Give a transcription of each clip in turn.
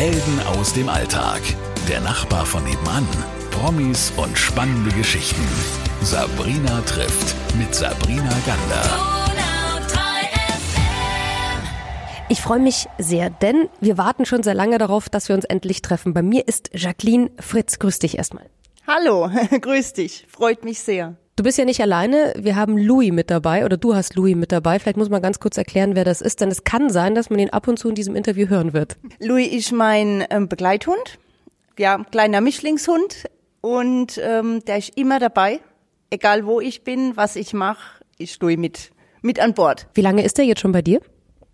Helden aus dem Alltag. Der Nachbar von nebenan. Promis und spannende Geschichten. Sabrina trifft mit Sabrina Gander. Ich freue mich sehr, denn wir warten schon sehr lange darauf, dass wir uns endlich treffen. Bei mir ist Jacqueline Fritz. Grüß dich erstmal. Hallo, grüß dich. Freut mich sehr. Du bist ja nicht alleine. Wir haben Louis mit dabei oder du hast Louis mit dabei. Vielleicht muss man ganz kurz erklären, wer das ist, denn es kann sein, dass man ihn ab und zu in diesem Interview hören wird. Louis ist mein ähm, Begleithund. Ja, kleiner Mischlingshund und ähm, der ist immer dabei. Egal wo ich bin, was ich mache, ist Louis mit, mit an Bord. Wie lange ist er jetzt schon bei dir?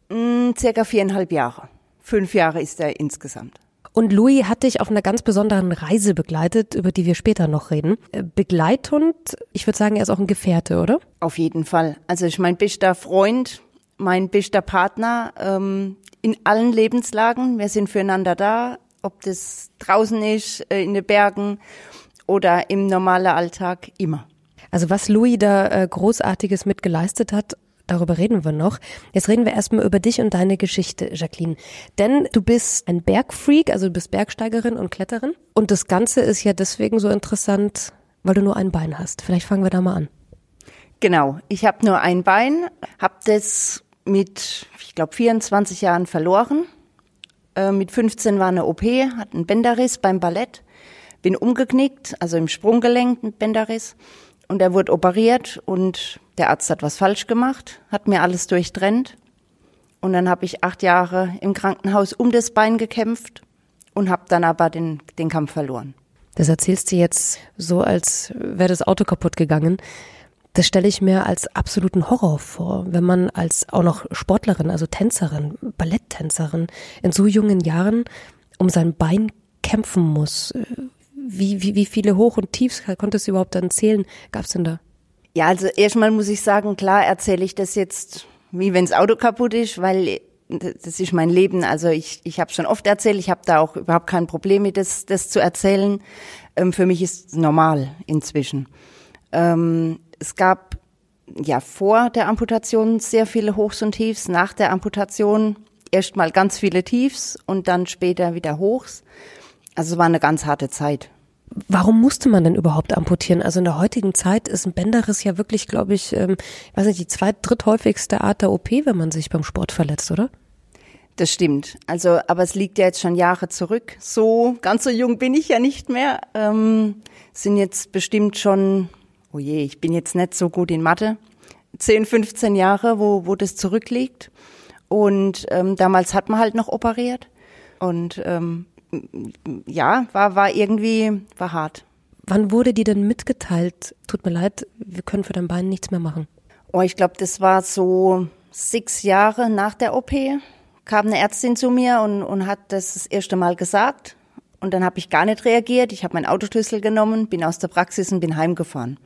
Mm, circa viereinhalb Jahre. Fünf Jahre ist er insgesamt. Und Louis hat dich auf einer ganz besonderen Reise begleitet, über die wir später noch reden. Äh, Begleithund, ich würde sagen, er ist auch ein Gefährte, oder? Auf jeden Fall. Also ich mein bester Freund, mein bester Partner ähm, in allen Lebenslagen. Wir sind füreinander da, ob das draußen ist, äh, in den Bergen oder im normalen Alltag, immer. Also was Louis da äh, Großartiges mit geleistet hat, Darüber reden wir noch. Jetzt reden wir erstmal über dich und deine Geschichte, Jacqueline. Denn du bist ein Bergfreak, also du bist Bergsteigerin und Kletterin. Und das Ganze ist ja deswegen so interessant, weil du nur ein Bein hast. Vielleicht fangen wir da mal an. Genau, ich habe nur ein Bein, habe das mit, ich glaube, 24 Jahren verloren. Äh, mit 15 war eine OP, hatte einen Bänderriss beim Ballett, bin umgeknickt, also im Sprunggelenk ein Bänderriss. Und er wurde operiert und der Arzt hat was falsch gemacht, hat mir alles durchtrennt. Und dann habe ich acht Jahre im Krankenhaus um das Bein gekämpft und habe dann aber den, den Kampf verloren. Das erzählst du jetzt so, als wäre das Auto kaputt gegangen. Das stelle ich mir als absoluten Horror vor, wenn man als auch noch Sportlerin, also Tänzerin, Balletttänzerin in so jungen Jahren um sein Bein kämpfen muss. Wie, wie, wie viele Hoch- und Tiefs konntest du überhaupt dann zählen? Gab es denn da? Ja, also erstmal muss ich sagen, klar erzähle ich das jetzt, wie wenn das Auto kaputt ist, weil das ist mein Leben. Also ich, ich habe schon oft erzählt, ich habe da auch überhaupt kein Problem mit, das, das zu erzählen. Ähm, für mich ist es normal inzwischen. Ähm, es gab ja vor der Amputation sehr viele Hochs und Tiefs, nach der Amputation erstmal ganz viele Tiefs und dann später wieder Hochs. Also es war eine ganz harte Zeit. Warum musste man denn überhaupt amputieren? Also in der heutigen Zeit ist ein Bänderriss ja wirklich, glaube ich, ähm, ich weiß nicht, die zweit, dritthäufigste Art der OP, wenn man sich beim Sport verletzt, oder? Das stimmt. Also, aber es liegt ja jetzt schon Jahre zurück. So ganz so jung bin ich ja nicht mehr. Ähm, sind jetzt bestimmt schon, oh je, ich bin jetzt nicht so gut in Mathe. 10, 15 Jahre, wo, wo das zurückliegt. Und ähm, damals hat man halt noch operiert. Und ähm, ja, war, war irgendwie, war hart. Wann wurde dir denn mitgeteilt, tut mir leid, wir können für dein Bein nichts mehr machen? Oh, ich glaube, das war so sechs Jahre nach der OP. Kam eine Ärztin zu mir und, und hat das das erste Mal gesagt. Und dann habe ich gar nicht reagiert. Ich habe meinen Autoschlüssel genommen, bin aus der Praxis und bin heimgefahren.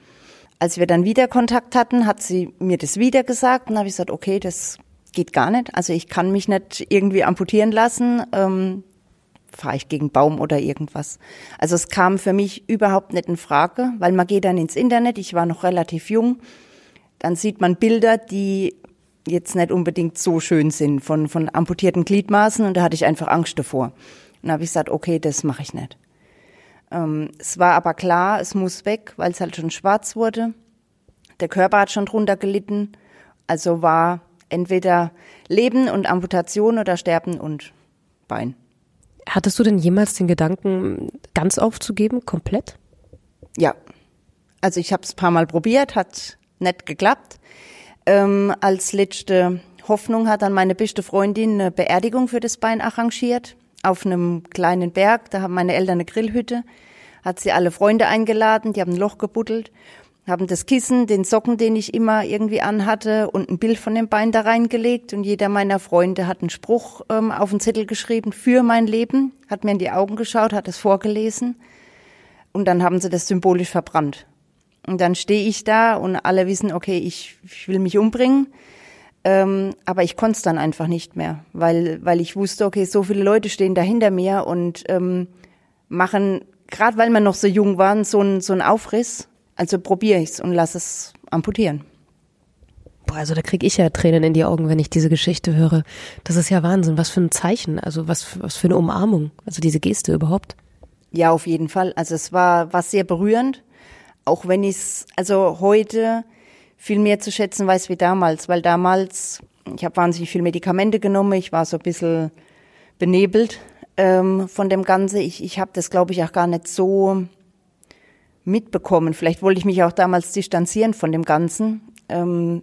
Als wir dann wieder Kontakt hatten, hat sie mir das wieder gesagt und habe ich gesagt, okay, das geht gar nicht. Also ich kann mich nicht irgendwie amputieren lassen. Ähm, fahre ich gegen Baum oder irgendwas. Also es kam für mich überhaupt nicht in Frage, weil man geht dann ins Internet, ich war noch relativ jung, dann sieht man Bilder, die jetzt nicht unbedingt so schön sind von, von amputierten Gliedmaßen und da hatte ich einfach Angst davor. Und dann habe ich gesagt, okay, das mache ich nicht. Ähm, es war aber klar, es muss weg, weil es halt schon schwarz wurde. Der Körper hat schon drunter gelitten. Also war entweder Leben und Amputation oder Sterben und Bein. Hattest du denn jemals den Gedanken, ganz aufzugeben, komplett? Ja. Also ich habe es paar Mal probiert, hat nicht geklappt. Ähm, als letzte Hoffnung hat dann meine beste Freundin eine Beerdigung für das Bein arrangiert auf einem kleinen Berg. Da haben meine Eltern eine Grillhütte, hat sie alle Freunde eingeladen, die haben ein Loch gebuddelt haben das Kissen, den Socken, den ich immer irgendwie anhatte und ein Bild von dem Bein da reingelegt. Und jeder meiner Freunde hat einen Spruch ähm, auf den Zettel geschrieben für mein Leben, hat mir in die Augen geschaut, hat es vorgelesen. Und dann haben sie das symbolisch verbrannt. Und dann stehe ich da und alle wissen, okay, ich, ich will mich umbringen, ähm, aber ich konnte es dann einfach nicht mehr, weil, weil ich wusste, okay, so viele Leute stehen da hinter mir und ähm, machen, gerade weil wir noch so jung waren, so ein, so ein Aufriss also probiere ich es und lass es amputieren. Boah, also da kriege ich ja Tränen in die Augen, wenn ich diese Geschichte höre. Das ist ja Wahnsinn. Was für ein Zeichen, also was, was für eine Umarmung, also diese Geste überhaupt. Ja, auf jeden Fall. Also es war, war sehr berührend, auch wenn ich es also heute viel mehr zu schätzen weiß wie damals, weil damals, ich habe wahnsinnig viel Medikamente genommen, ich war so ein bisschen benebelt ähm, von dem Ganzen. Ich, ich habe das, glaube ich, auch gar nicht so mitbekommen. Vielleicht wollte ich mich auch damals distanzieren von dem Ganzen. Ähm,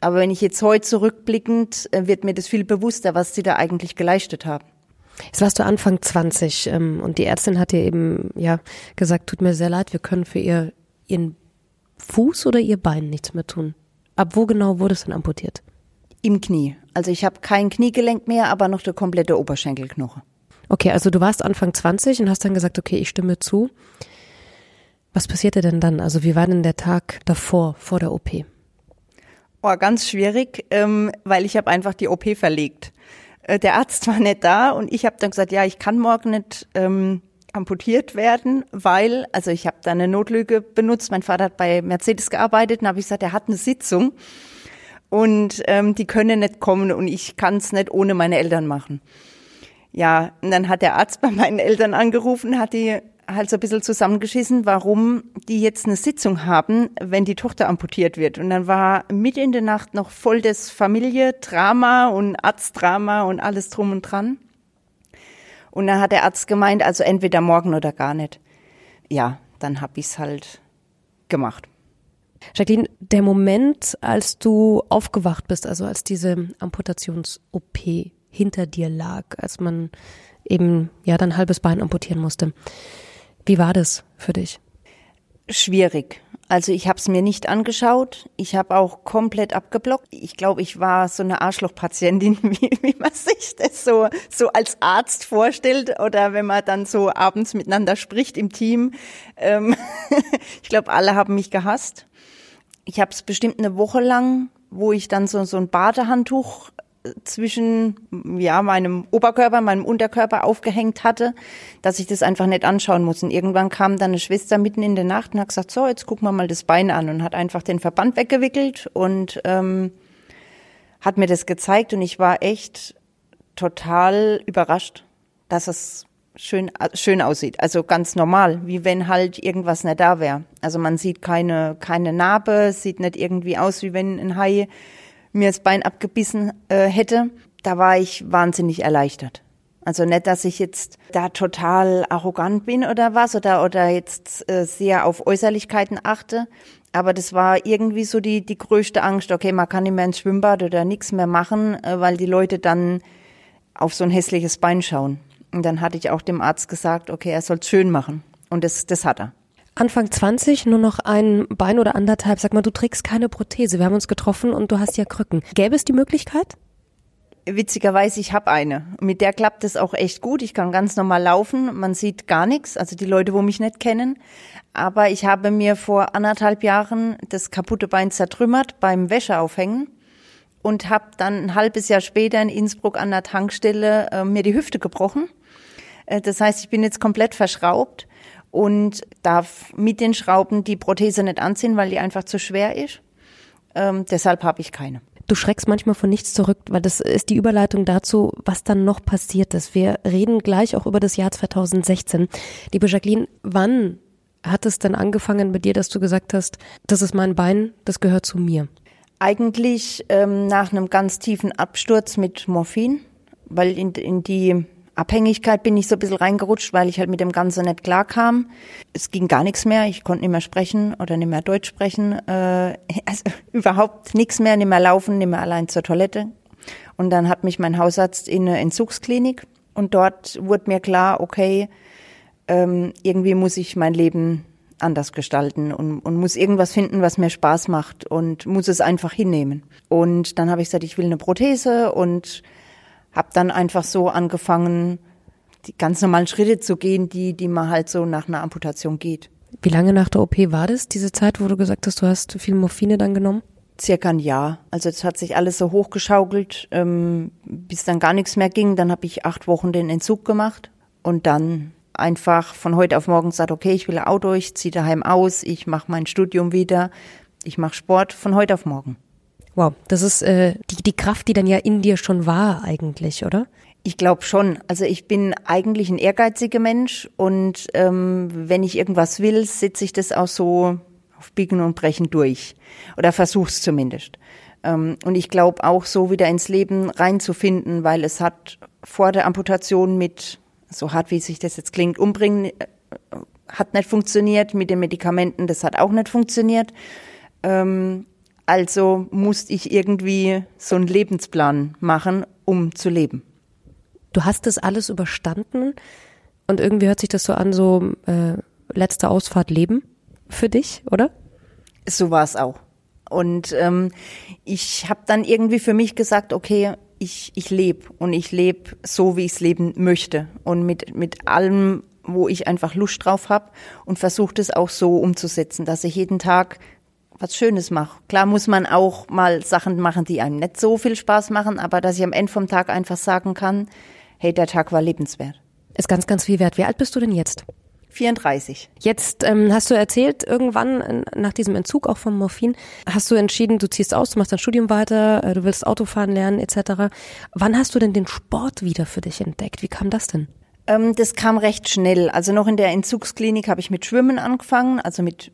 aber wenn ich jetzt heute zurückblickend, äh, wird mir das viel bewusster, was sie da eigentlich geleistet haben. Jetzt warst du Anfang 20 ähm, und die Ärztin hat dir eben ja gesagt, tut mir sehr leid, wir können für ihr ihren Fuß oder ihr Bein nichts mehr tun. Ab wo genau wurde es denn amputiert? Im Knie. Also ich habe kein Kniegelenk mehr, aber noch der komplette Oberschenkelknochen. Okay, also du warst Anfang 20 und hast dann gesagt, okay, ich stimme zu. Was passierte denn dann? Also wie war denn der Tag davor, vor der OP? Oh, ganz schwierig, ähm, weil ich habe einfach die OP verlegt. Äh, der Arzt war nicht da und ich habe dann gesagt, ja, ich kann morgen nicht ähm, amputiert werden, weil, also ich habe da eine Notlüge benutzt. Mein Vater hat bei Mercedes gearbeitet und habe ich gesagt, er hat eine Sitzung und ähm, die können nicht kommen und ich kann es nicht ohne meine Eltern machen. Ja, und dann hat der Arzt bei meinen Eltern angerufen, hat die halt so ein bisschen zusammengeschissen, warum die jetzt eine Sitzung haben, wenn die Tochter amputiert wird. Und dann war mit in der Nacht noch voll das Familie-Drama und Arztdrama und alles drum und dran. Und dann hat der Arzt gemeint, also entweder morgen oder gar nicht. Ja, dann hab ich's halt gemacht. Jacqueline, der Moment, als du aufgewacht bist, also als diese Amputations-OP hinter dir lag, als man eben ja dein halbes Bein amputieren musste. Wie war das für dich? Schwierig. Also ich habe es mir nicht angeschaut. Ich habe auch komplett abgeblockt. Ich glaube, ich war so eine Arschlochpatientin, wie, wie man sich das so, so als Arzt vorstellt oder wenn man dann so abends miteinander spricht im Team. Ähm ich glaube, alle haben mich gehasst. Ich habe es bestimmt eine Woche lang, wo ich dann so, so ein Badehandtuch zwischen ja meinem Oberkörper, meinem Unterkörper aufgehängt hatte, dass ich das einfach nicht anschauen muss. Und irgendwann kam dann eine Schwester mitten in der Nacht und hat gesagt, so, jetzt gucken wir mal das Bein an und hat einfach den Verband weggewickelt und ähm, hat mir das gezeigt und ich war echt total überrascht, dass es schön, schön aussieht. Also ganz normal, wie wenn halt irgendwas nicht da wäre. Also man sieht keine, keine Narbe, sieht nicht irgendwie aus, wie wenn ein Hai mir das Bein abgebissen äh, hätte, da war ich wahnsinnig erleichtert. Also nicht, dass ich jetzt da total arrogant bin oder was oder, oder jetzt äh, sehr auf Äußerlichkeiten achte. Aber das war irgendwie so die, die größte Angst. Okay, man kann nicht mehr ins Schwimmbad oder nichts mehr machen, äh, weil die Leute dann auf so ein hässliches Bein schauen. Und dann hatte ich auch dem Arzt gesagt, okay, er soll schön machen. Und das, das hat er. Anfang 20, nur noch ein Bein oder anderthalb. Sag mal, du trägst keine Prothese. Wir haben uns getroffen und du hast ja Krücken. Gäbe es die Möglichkeit? Witzigerweise, ich habe eine. Mit der klappt es auch echt gut. Ich kann ganz normal laufen. Man sieht gar nichts, also die Leute, wo mich nicht kennen. Aber ich habe mir vor anderthalb Jahren das kaputte Bein zertrümmert beim Wäscheaufhängen und habe dann ein halbes Jahr später in Innsbruck an der Tankstelle äh, mir die Hüfte gebrochen. Äh, das heißt, ich bin jetzt komplett verschraubt und darf mit den Schrauben die Prothese nicht anziehen, weil die einfach zu schwer ist. Ähm, deshalb habe ich keine. Du schreckst manchmal von nichts zurück, weil das ist die Überleitung dazu, was dann noch passiert ist. Wir reden gleich auch über das Jahr 2016. Liebe Jacqueline, wann hat es denn angefangen bei dir, dass du gesagt hast, das ist mein Bein, das gehört zu mir? Eigentlich ähm, nach einem ganz tiefen Absturz mit Morphin, weil in, in die Abhängigkeit bin ich so ein bisschen reingerutscht, weil ich halt mit dem Ganzen nicht klar kam. Es ging gar nichts mehr. Ich konnte nicht mehr sprechen oder nicht mehr Deutsch sprechen. Äh, also überhaupt nichts mehr, nicht mehr laufen, nicht mehr allein zur Toilette. Und dann hat mich mein Hausarzt in eine Entzugsklinik und dort wurde mir klar, okay, ähm, irgendwie muss ich mein Leben anders gestalten und, und muss irgendwas finden, was mir Spaß macht und muss es einfach hinnehmen. Und dann habe ich gesagt, ich will eine Prothese und habe dann einfach so angefangen, die ganz normalen Schritte zu gehen, die, die man halt so nach einer Amputation geht. Wie lange nach der OP war das, diese Zeit, wo du gesagt hast, du hast viel Morphine dann genommen? Circa ein Jahr. Also es hat sich alles so hochgeschaukelt, ähm, bis dann gar nichts mehr ging. Dann habe ich acht Wochen den Entzug gemacht und dann einfach von heute auf morgen gesagt, okay, ich will ein Auto, ich ziehe daheim aus, ich mache mein Studium wieder, ich mache Sport von heute auf morgen. Wow, das ist äh, die, die Kraft, die dann ja in dir schon war eigentlich, oder? Ich glaube schon. Also ich bin eigentlich ein ehrgeiziger Mensch und ähm, wenn ich irgendwas will, setze ich das auch so auf Biegen und Brechen durch. Oder versuch's zumindest. Ähm, und ich glaube auch so wieder ins Leben reinzufinden, weil es hat vor der Amputation mit, so hart wie sich das jetzt klingt, umbringen, äh, hat nicht funktioniert. Mit den Medikamenten, das hat auch nicht funktioniert. Ähm, also musste ich irgendwie so einen Lebensplan machen, um zu leben. Du hast das alles überstanden und irgendwie hört sich das so an, so äh, letzte Ausfahrt Leben für dich, oder? So war es auch. Und ähm, ich habe dann irgendwie für mich gesagt, okay, ich, ich lebe und ich lebe so, wie ich es leben möchte und mit, mit allem, wo ich einfach Lust drauf habe und versuche das auch so umzusetzen, dass ich jeden Tag was Schönes mache. Klar muss man auch mal Sachen machen, die einem nicht so viel Spaß machen, aber dass ich am Ende vom Tag einfach sagen kann, hey, der Tag war lebenswert. Ist ganz, ganz viel wert. Wie alt bist du denn jetzt? 34. Jetzt ähm, hast du erzählt, irgendwann nach diesem Entzug auch vom Morphin, hast du entschieden, du ziehst aus, du machst dein Studium weiter, äh, du willst Autofahren lernen etc. Wann hast du denn den Sport wieder für dich entdeckt? Wie kam das denn? Ähm, das kam recht schnell. Also noch in der Entzugsklinik habe ich mit Schwimmen angefangen, also mit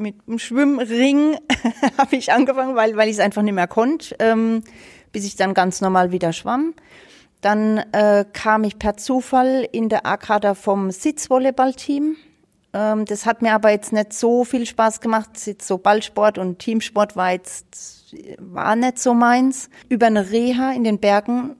mit dem Schwimmring habe ich angefangen, weil weil ich es einfach nicht mehr konnte, ähm, bis ich dann ganz normal wieder schwamm. Dann äh, kam ich per Zufall in der A-Kader vom Sitzvolleyballteam. Ähm, das hat mir aber jetzt nicht so viel Spaß gemacht. So Ballsport und Teamsport war jetzt war nicht so meins. Über eine Reha in den Bergen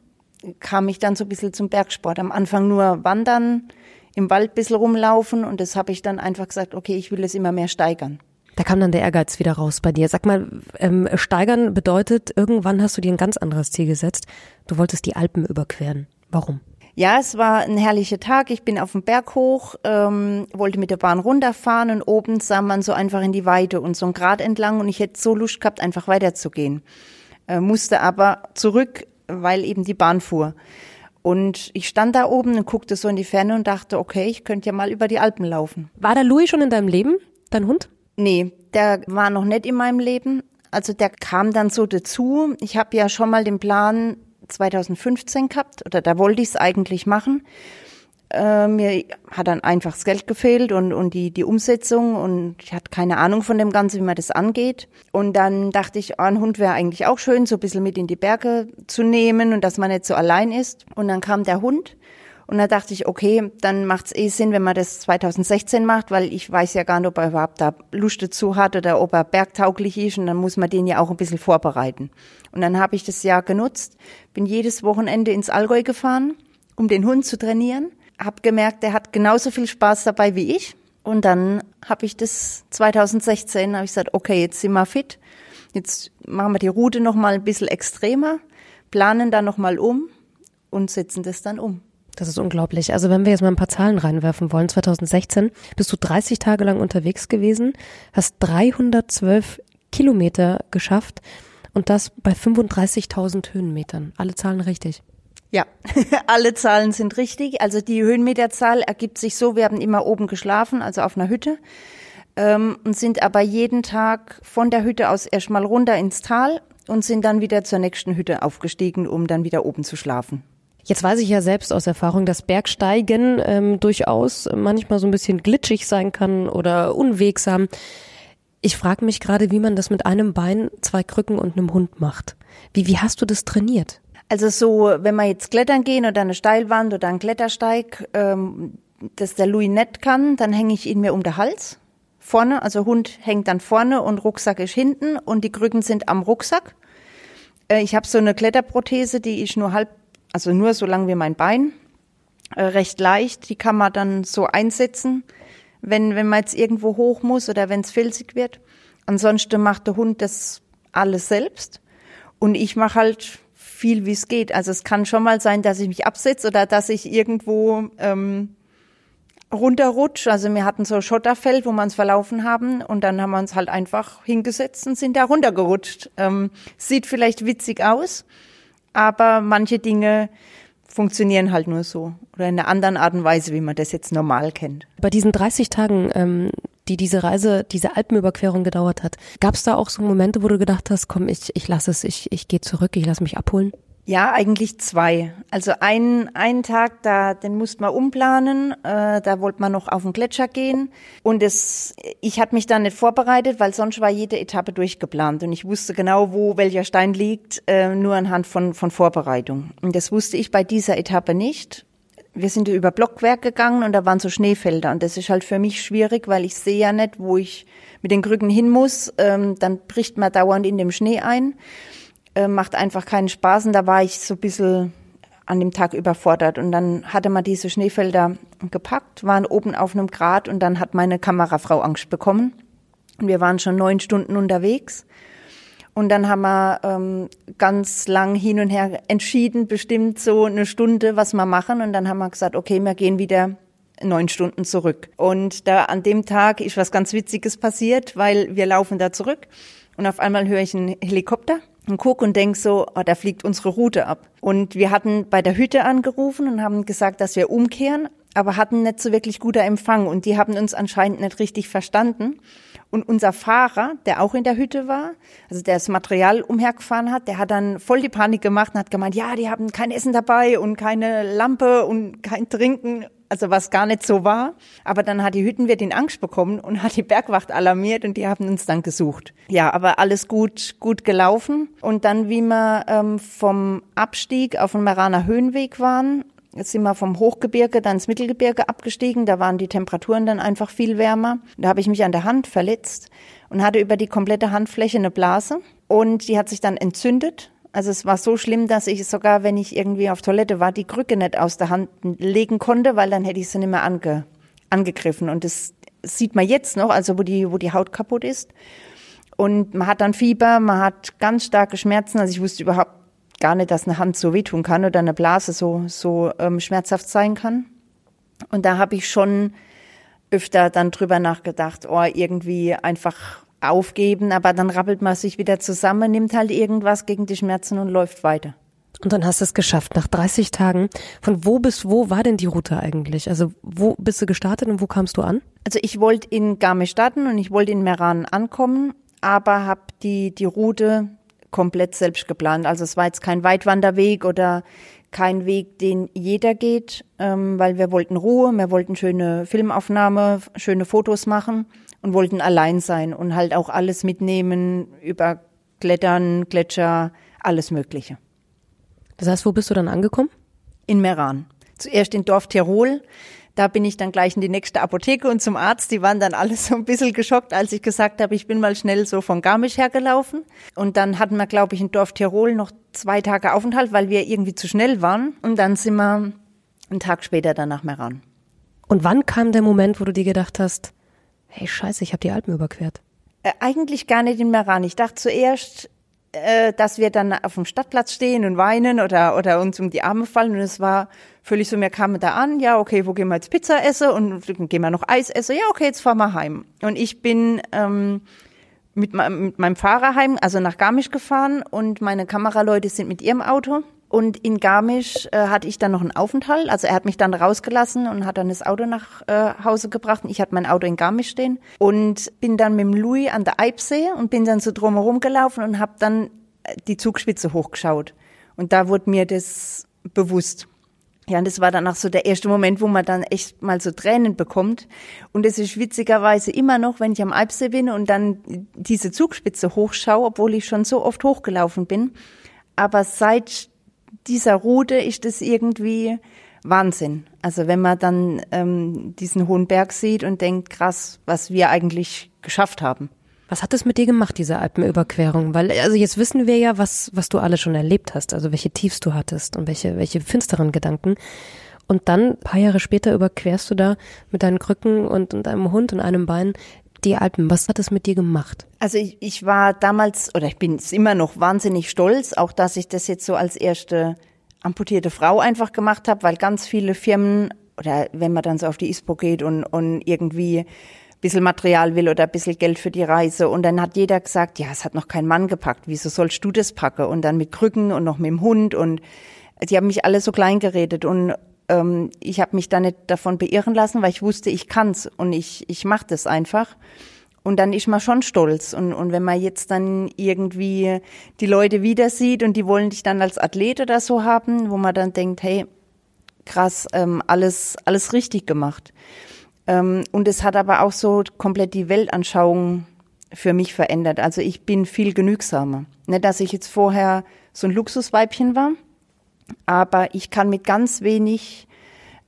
kam ich dann so ein bisschen zum Bergsport. Am Anfang nur wandern, im Wald ein bisschen rumlaufen und das habe ich dann einfach gesagt, okay, ich will es immer mehr steigern. Da kam dann der Ehrgeiz wieder raus bei dir. Sag mal, ähm, steigern bedeutet, irgendwann hast du dir ein ganz anderes Ziel gesetzt. Du wolltest die Alpen überqueren. Warum? Ja, es war ein herrlicher Tag. Ich bin auf dem Berg hoch, ähm, wollte mit der Bahn runterfahren und oben sah man so einfach in die Weite und so ein Grad entlang und ich hätte so Lust gehabt, einfach weiterzugehen. Äh, musste aber zurück, weil eben die Bahn fuhr. Und ich stand da oben und guckte so in die Ferne und dachte, okay, ich könnte ja mal über die Alpen laufen. War der Louis schon in deinem Leben, dein Hund? Nee, der war noch nicht in meinem Leben. Also der kam dann so dazu. Ich habe ja schon mal den Plan 2015 gehabt oder da wollte ich es eigentlich machen. Äh, mir hat dann einfach das Geld gefehlt und, und die, die Umsetzung und ich hatte keine Ahnung von dem Ganzen, wie man das angeht. Und dann dachte ich, oh, ein Hund wäre eigentlich auch schön, so ein bisschen mit in die Berge zu nehmen und dass man nicht so allein ist. Und dann kam der Hund und da dachte ich, okay, dann macht es eh Sinn, wenn man das 2016 macht, weil ich weiß ja gar nicht, ob er überhaupt da Lust dazu hat oder ob er bergtauglich ist und dann muss man den ja auch ein bisschen vorbereiten. Und dann habe ich das Jahr genutzt, bin jedes Wochenende ins Allgäu gefahren, um den Hund zu trainieren, habe gemerkt, er hat genauso viel Spaß dabei wie ich. Und dann habe ich das 2016, habe ich gesagt, okay, jetzt sind wir fit, jetzt machen wir die Route noch mal ein bisschen extremer, planen da noch mal um und setzen das dann um. Das ist unglaublich. Also wenn wir jetzt mal ein paar Zahlen reinwerfen wollen, 2016 bist du 30 Tage lang unterwegs gewesen, hast 312 Kilometer geschafft und das bei 35.000 Höhenmetern. Alle Zahlen richtig. Ja, alle Zahlen sind richtig. Also die Höhenmeterzahl ergibt sich so, wir haben immer oben geschlafen, also auf einer Hütte, ähm, und sind aber jeden Tag von der Hütte aus erstmal runter ins Tal und sind dann wieder zur nächsten Hütte aufgestiegen, um dann wieder oben zu schlafen. Jetzt weiß ich ja selbst aus Erfahrung, dass Bergsteigen ähm, durchaus manchmal so ein bisschen glitschig sein kann oder unwegsam. Ich frage mich gerade, wie man das mit einem Bein, zwei Krücken und einem Hund macht. Wie, wie hast du das trainiert? Also so, wenn wir jetzt klettern gehen oder eine Steilwand oder einen Klettersteig, ähm, dass der Louis nicht kann, dann hänge ich ihn mir um den Hals. Vorne, also Hund hängt dann vorne und Rucksack ist hinten und die Krücken sind am Rucksack. Äh, ich habe so eine Kletterprothese, die ist nur halb also nur so lang wie mein Bein, äh, recht leicht. Die kann man dann so einsetzen, wenn, wenn man jetzt irgendwo hoch muss oder wenn es filzig wird. Ansonsten macht der Hund das alles selbst. Und ich mache halt viel, wie es geht. Also es kann schon mal sein, dass ich mich absetze oder dass ich irgendwo ähm, runterrutsche. Also wir hatten so ein Schotterfeld, wo wir uns verlaufen haben und dann haben wir uns halt einfach hingesetzt und sind da runtergerutscht. Ähm, sieht vielleicht witzig aus, aber manche Dinge funktionieren halt nur so oder in einer anderen Art und Weise, wie man das jetzt normal kennt. Bei diesen 30 Tagen, ähm, die diese Reise, diese Alpenüberquerung gedauert hat, gab es da auch so Momente, wo du gedacht hast, komm, ich, ich lasse es, ich, ich gehe zurück, ich lasse mich abholen? Ja, eigentlich zwei. Also ein, einen Tag, da, den musste man umplanen, äh, da wollte man noch auf den Gletscher gehen. Und es, ich hatte mich da nicht vorbereitet, weil sonst war jede Etappe durchgeplant. Und ich wusste genau, wo welcher Stein liegt, äh, nur anhand von, von Vorbereitung. Und das wusste ich bei dieser Etappe nicht. Wir sind über Blockwerk gegangen und da waren so Schneefelder. Und das ist halt für mich schwierig, weil ich sehe ja nicht, wo ich mit den Krücken hin muss. Ähm, dann bricht man dauernd in dem Schnee ein äh, macht einfach keinen Spaß. Und da war ich so ein bisschen an dem Tag überfordert. Und dann hatte man diese Schneefelder gepackt, waren oben auf einem Grat und dann hat meine Kamerafrau Angst bekommen. Und wir waren schon neun Stunden unterwegs. Und dann haben wir ähm, ganz lang hin und her entschieden, bestimmt so eine Stunde, was wir machen. Und dann haben wir gesagt, okay, wir gehen wieder neun Stunden zurück. Und da an dem Tag ist was ganz Witziges passiert, weil wir laufen da zurück und auf einmal höre ich einen Helikopter und guck und denk so, oh, da fliegt unsere Route ab. Und wir hatten bei der Hütte angerufen und haben gesagt, dass wir umkehren, aber hatten nicht so wirklich guter Empfang und die haben uns anscheinend nicht richtig verstanden. Und unser Fahrer, der auch in der Hütte war, also der das Material umhergefahren hat, der hat dann voll die Panik gemacht und hat gemeint, ja, die haben kein Essen dabei und keine Lampe und kein Trinken also was gar nicht so war. Aber dann hat die Hüttenwirtin Angst bekommen und hat die Bergwacht alarmiert und die haben uns dann gesucht. Ja, aber alles gut, gut gelaufen. Und dann, wie wir ähm, vom Abstieg auf den Meraner Höhenweg waren, Jetzt sind wir vom Hochgebirge dann ins Mittelgebirge abgestiegen. Da waren die Temperaturen dann einfach viel wärmer. Da habe ich mich an der Hand verletzt und hatte über die komplette Handfläche eine Blase. Und die hat sich dann entzündet also es war so schlimm, dass ich sogar, wenn ich irgendwie auf Toilette war, die Krücke nicht aus der Hand legen konnte, weil dann hätte ich sie nicht mehr ange, angegriffen. Und das sieht man jetzt noch, also wo die, wo die Haut kaputt ist. Und man hat dann Fieber, man hat ganz starke Schmerzen. Also ich wusste überhaupt gar nicht, dass eine Hand so wehtun kann oder eine Blase so, so ähm, schmerzhaft sein kann. Und da habe ich schon öfter dann drüber nachgedacht, oh, irgendwie einfach aufgeben, aber dann rappelt man sich wieder zusammen, nimmt halt irgendwas gegen die Schmerzen und läuft weiter. Und dann hast du es geschafft, nach 30 Tagen. Von wo bis wo war denn die Route eigentlich? Also wo bist du gestartet und wo kamst du an? Also ich wollte in Garmisch starten und ich wollte in Meran ankommen, aber habe die, die Route komplett selbst geplant. Also es war jetzt kein Weitwanderweg oder kein Weg, den jeder geht, ähm, weil wir wollten Ruhe, wir wollten schöne Filmaufnahme, schöne Fotos machen und wollten allein sein und halt auch alles mitnehmen über Klettern, Gletscher, alles Mögliche. Das heißt, wo bist du dann angekommen? In Meran. Zuerst in Dorf Tirol. Da bin ich dann gleich in die nächste Apotheke und zum Arzt. Die waren dann alles so ein bisschen geschockt, als ich gesagt habe, ich bin mal schnell so von Garmisch hergelaufen. Und dann hatten wir, glaube ich, in Dorf Tirol noch zwei Tage Aufenthalt, weil wir irgendwie zu schnell waren. Und dann sind wir einen Tag später dann nach Meran. Und wann kam der Moment, wo du dir gedacht hast, hey scheiße, ich habe die Alpen überquert? Äh, eigentlich gar nicht in Meran. Ich dachte zuerst, äh, dass wir dann auf dem Stadtplatz stehen und weinen oder, oder uns um die Arme fallen. Und es war völlig so, wir kamen da an, ja, okay, wo gehen wir jetzt Pizza essen und gehen wir noch Eis essen. Ja, okay, jetzt fahren wir heim. Und ich bin ähm, mit, mit meinem Fahrer heim, also nach Garmisch gefahren und meine Kameraleute sind mit ihrem Auto. Und in Garmisch äh, hatte ich dann noch einen Aufenthalt. Also er hat mich dann rausgelassen und hat dann das Auto nach äh, Hause gebracht. Und ich hatte mein Auto in Garmisch stehen und bin dann mit dem Louis an der Eibsee und bin dann so drumherum gelaufen und habe dann äh, die Zugspitze hochgeschaut. Und da wurde mir das bewusst. Ja, und das war dann auch so der erste Moment, wo man dann echt mal so Tränen bekommt. Und es ist witzigerweise immer noch, wenn ich am Alpsee bin und dann diese Zugspitze hochschaue, obwohl ich schon so oft hochgelaufen bin. Aber seit dieser Route ist es irgendwie Wahnsinn. Also wenn man dann ähm, diesen hohen Berg sieht und denkt, krass, was wir eigentlich geschafft haben. Was hat es mit dir gemacht, diese Alpenüberquerung? Weil, also jetzt wissen wir ja, was, was du alles schon erlebt hast, also welche Tiefs du hattest und welche, welche finsteren Gedanken. Und dann, paar Jahre später, überquerst du da mit deinen Krücken und, und einem Hund und einem Bein die Alpen. Was hat es mit dir gemacht? Also ich, ich war damals, oder ich bin es immer noch wahnsinnig stolz, auch dass ich das jetzt so als erste amputierte Frau einfach gemacht habe, weil ganz viele Firmen, oder wenn man dann so auf die ISPO geht und, und irgendwie bisschen Material will oder ein bisschen Geld für die Reise. Und dann hat jeder gesagt, ja, es hat noch kein Mann gepackt, wieso sollst du das packen? Und dann mit Krücken und noch mit dem Hund und die haben mich alle so klein geredet. Und ähm, ich habe mich da nicht davon beirren lassen, weil ich wusste, ich kann's und ich, ich mache das einfach. Und dann ist man schon stolz. Und, und wenn man jetzt dann irgendwie die Leute wieder sieht und die wollen dich dann als Athlet oder so haben, wo man dann denkt, hey, krass, ähm, alles, alles richtig gemacht. Ähm, und es hat aber auch so komplett die Weltanschauung für mich verändert. Also ich bin viel genügsamer. Nicht, dass ich jetzt vorher so ein Luxusweibchen war, aber ich kann mit ganz wenig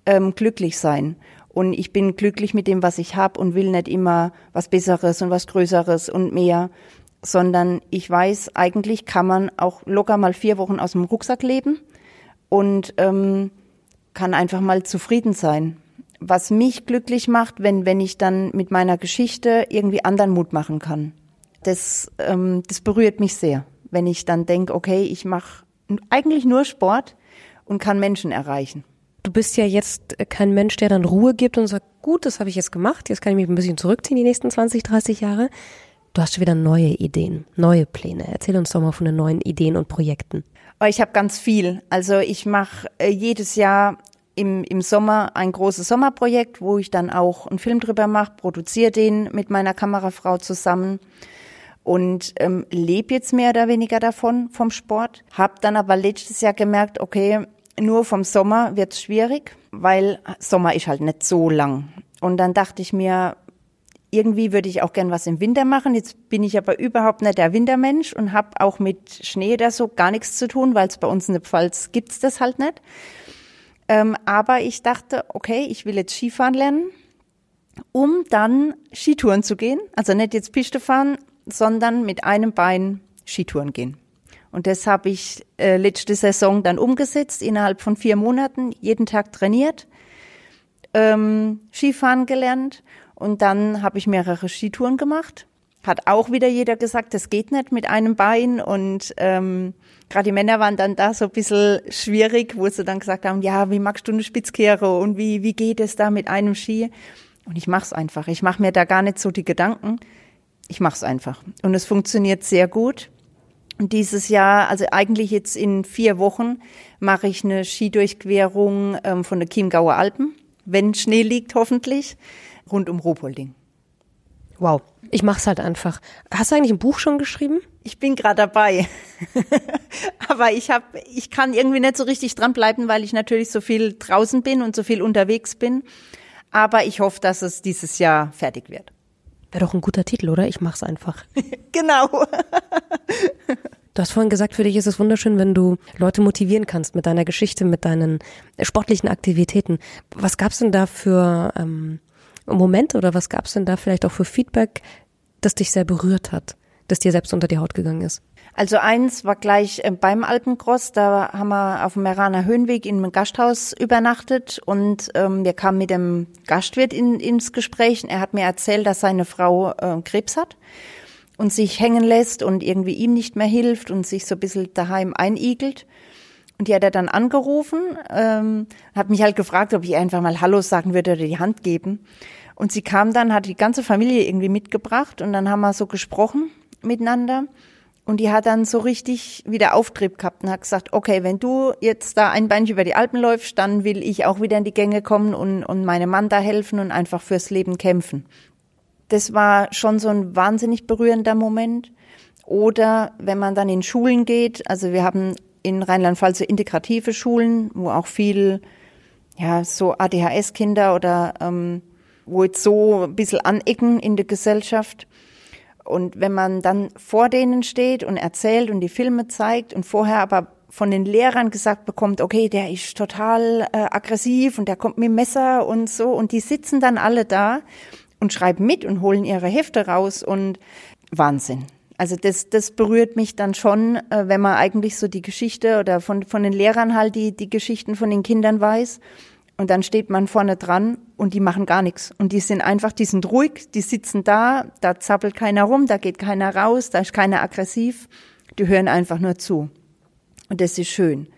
ähm, glücklich sein. Und ich bin glücklich mit dem, was ich habe und will nicht immer was Besseres und was Größeres und mehr, sondern ich weiß, eigentlich kann man auch locker mal vier Wochen aus dem Rucksack leben und ähm, kann einfach mal zufrieden sein. Was mich glücklich macht, wenn, wenn ich dann mit meiner Geschichte irgendwie anderen Mut machen kann. Das, ähm, das berührt mich sehr, wenn ich dann denke, okay, ich mache eigentlich nur Sport und kann Menschen erreichen. Du bist ja jetzt kein Mensch, der dann Ruhe gibt und sagt, gut, das habe ich jetzt gemacht, jetzt kann ich mich ein bisschen zurückziehen die nächsten 20, 30 Jahre. Du hast schon wieder neue Ideen, neue Pläne. Erzähl uns doch mal von den neuen Ideen und Projekten. Oh, ich habe ganz viel. Also ich mache äh, jedes Jahr im, im Sommer ein großes Sommerprojekt, wo ich dann auch einen Film drüber mache, produziere den mit meiner Kamerafrau zusammen und ähm, lebe jetzt mehr oder weniger davon, vom Sport. Hab dann aber letztes Jahr gemerkt, okay, nur vom Sommer wird's schwierig, weil Sommer ist halt nicht so lang. Und dann dachte ich mir, irgendwie würde ich auch gern was im Winter machen. Jetzt bin ich aber überhaupt nicht der Wintermensch und habe auch mit Schnee oder so gar nichts zu tun, weil es bei uns in der Pfalz gibt's das halt nicht. Ähm, aber ich dachte, okay, ich will jetzt Skifahren lernen, um dann Skitouren zu gehen. Also nicht jetzt Piste fahren, sondern mit einem Bein Skitouren gehen. Und das habe ich äh, letzte Saison dann umgesetzt, innerhalb von vier Monaten, jeden Tag trainiert, ähm, Skifahren gelernt und dann habe ich mehrere Skitouren gemacht. Hat auch wieder jeder gesagt, das geht nicht mit einem Bein und ähm, gerade die Männer waren dann da so ein bisschen schwierig, wo sie dann gesagt haben, ja, wie magst du eine Spitzkehre und wie, wie geht es da mit einem Ski? Und ich mache es einfach. Ich mache mir da gar nicht so die Gedanken. Ich mache es einfach. Und es funktioniert sehr gut. Und dieses Jahr, also eigentlich jetzt in vier Wochen, mache ich eine Skidurchquerung ähm, von der Chiemgauer Alpen, wenn Schnee liegt hoffentlich, rund um Ruhpolding. Wow, ich mach's halt einfach. Hast du eigentlich ein Buch schon geschrieben? Ich bin gerade dabei. Aber ich habe ich kann irgendwie nicht so richtig dranbleiben, weil ich natürlich so viel draußen bin und so viel unterwegs bin. Aber ich hoffe, dass es dieses Jahr fertig wird. Wäre doch ein guter Titel, oder? Ich mach's einfach. genau. Du hast vorhin gesagt, für dich ist es wunderschön, wenn du Leute motivieren kannst mit deiner Geschichte, mit deinen sportlichen Aktivitäten. Was gab's denn da für ähm, Momente oder was gab's denn da vielleicht auch für Feedback, das dich sehr berührt hat, das dir selbst unter die Haut gegangen ist? Also eins war gleich äh, beim Alpencross, da haben wir auf dem Meraner Höhenweg in einem Gasthaus übernachtet und ähm, wir kamen mit dem Gastwirt in, ins Gespräch. Er hat mir erzählt, dass seine Frau äh, Krebs hat und sich hängen lässt und irgendwie ihm nicht mehr hilft und sich so ein bisschen daheim einigelt. Und die hat er dann angerufen, ähm, hat mich halt gefragt, ob ich einfach mal Hallo sagen würde oder die Hand geben. Und sie kam dann, hat die ganze Familie irgendwie mitgebracht und dann haben wir so gesprochen miteinander. Und die hat dann so richtig wieder Auftrieb gehabt und hat gesagt, okay, wenn du jetzt da ein Beinchen über die Alpen läufst, dann will ich auch wieder in die Gänge kommen und, und meinem Mann da helfen und einfach fürs Leben kämpfen. Das war schon so ein wahnsinnig berührender Moment. Oder wenn man dann in Schulen geht, also wir haben in Rheinland-Pfalz so integrative Schulen, wo auch viel, ja, so ADHS-Kinder oder ähm, wo jetzt so ein bisschen anecken in der Gesellschaft. Und wenn man dann vor denen steht und erzählt und die Filme zeigt und vorher aber von den Lehrern gesagt bekommt, okay, der ist total äh, aggressiv und der kommt mit dem Messer und so und die sitzen dann alle da und schreiben mit und holen ihre Hefte raus und Wahnsinn. Also das, das berührt mich dann schon, äh, wenn man eigentlich so die Geschichte oder von, von den Lehrern halt die, die Geschichten von den Kindern weiß und dann steht man vorne dran und die machen gar nichts. Und die sind einfach, die sind ruhig, die sitzen da, da zappelt keiner rum, da geht keiner raus, da ist keiner aggressiv. Die hören einfach nur zu. Und das ist schön.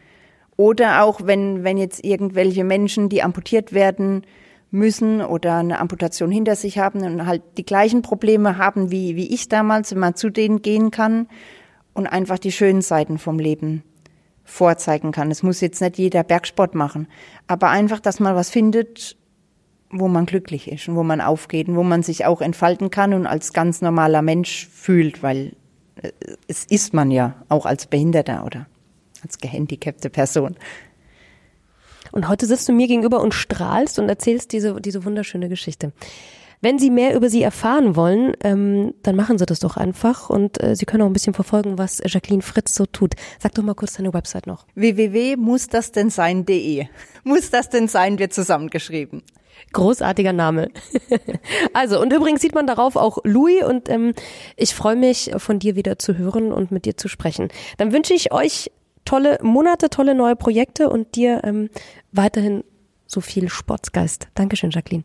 Oder auch wenn, wenn jetzt irgendwelche Menschen, die amputiert werden müssen oder eine Amputation hinter sich haben und halt die gleichen Probleme haben wie, wie ich damals, wenn man zu denen gehen kann und einfach die schönen Seiten vom Leben vorzeigen kann. Es muss jetzt nicht jeder Bergsport machen, aber einfach, dass man was findet, wo man glücklich ist und wo man aufgeht und wo man sich auch entfalten kann und als ganz normaler Mensch fühlt, weil äh, es ist man ja auch als Behinderter oder als gehandicapte Person. Und heute sitzt du mir gegenüber und strahlst und erzählst diese, diese wunderschöne Geschichte. Wenn Sie mehr über sie erfahren wollen, ähm, dann machen Sie das doch einfach und äh, Sie können auch ein bisschen verfolgen, was Jacqueline Fritz so tut. Sag doch mal kurz deine Website noch. www.mussdasdennsein.de Muss das denn sein, wird zusammengeschrieben. Großartiger Name. also, und übrigens sieht man darauf auch Louis und ähm, ich freue mich, von dir wieder zu hören und mit dir zu sprechen. Dann wünsche ich euch tolle Monate, tolle neue Projekte und dir ähm, weiterhin so viel Sportsgeist. Dankeschön, Jacqueline.